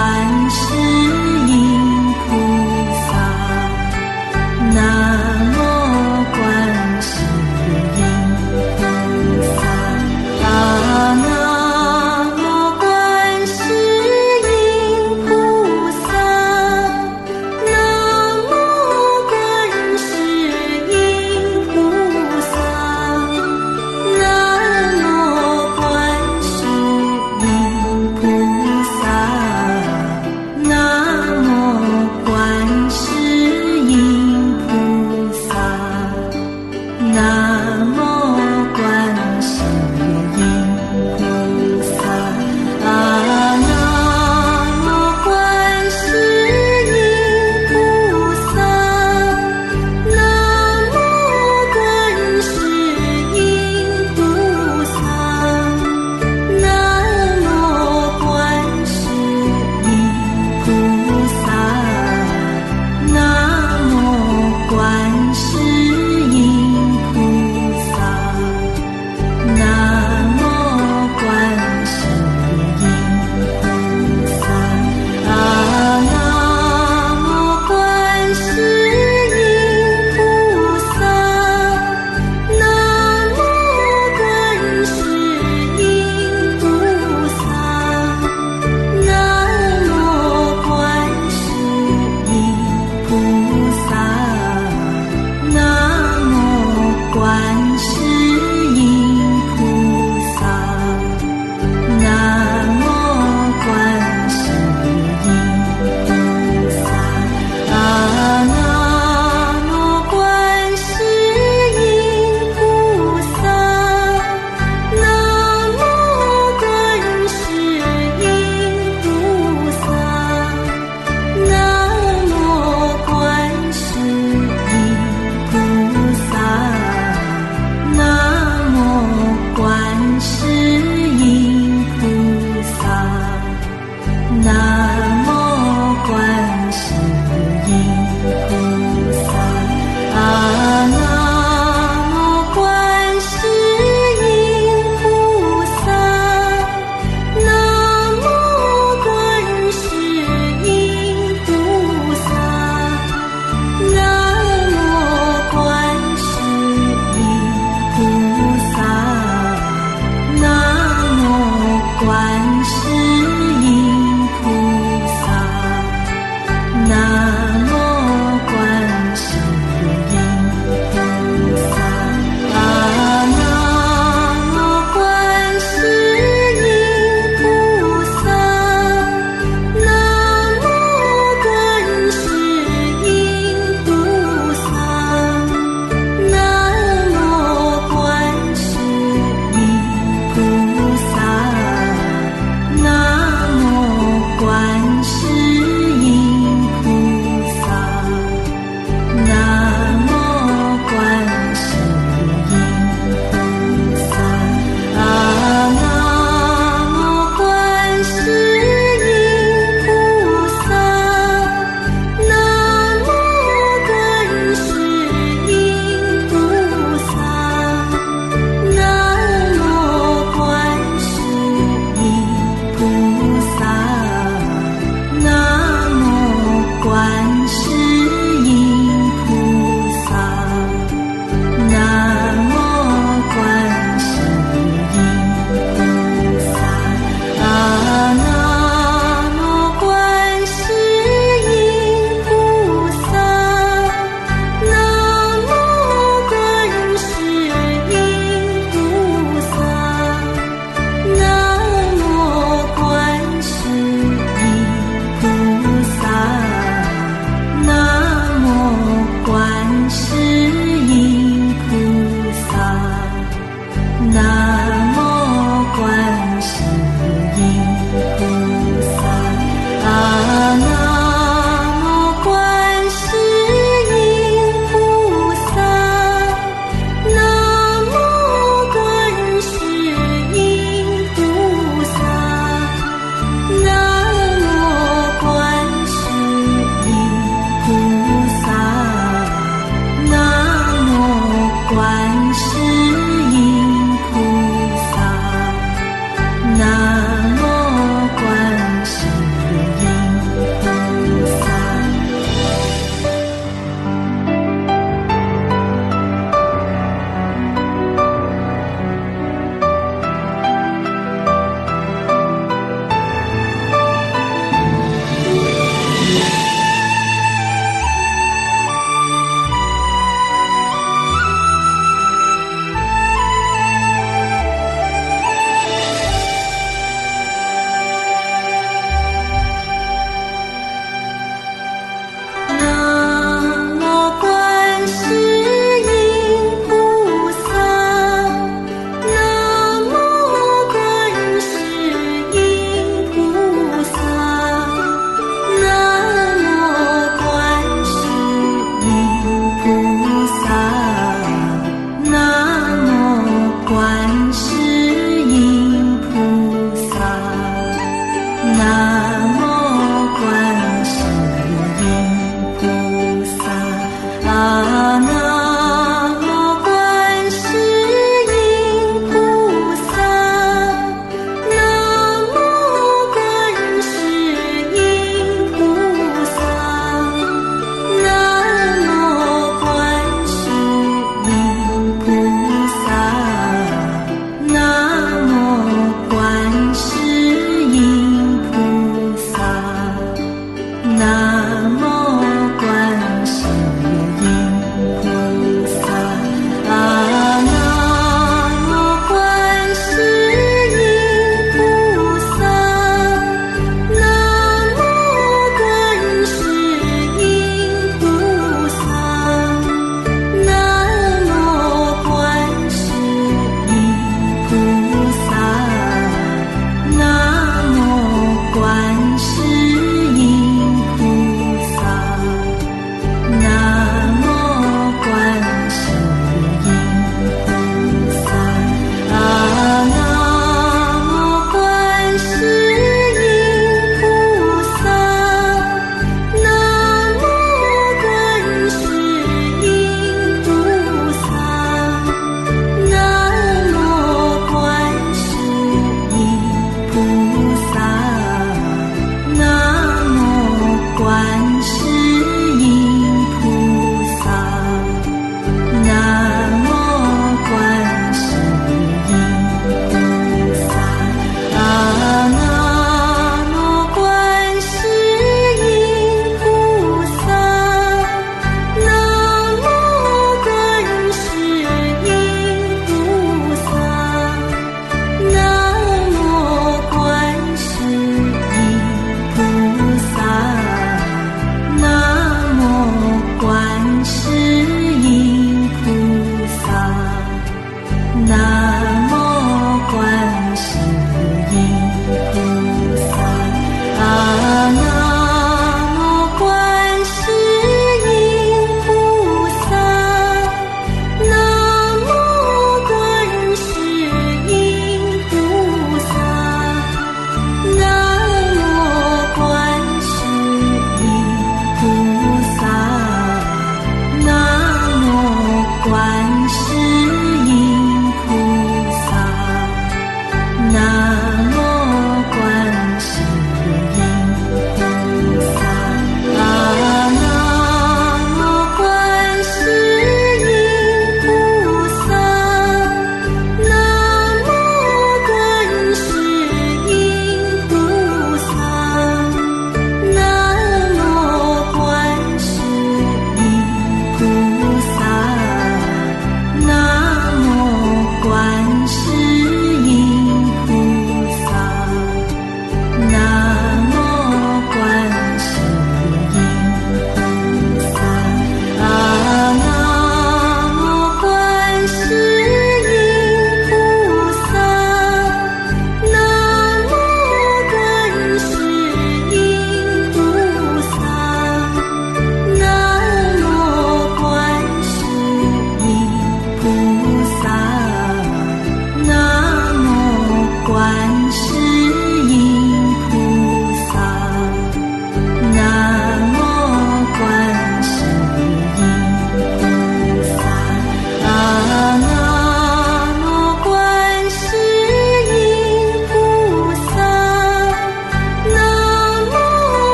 one.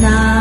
now.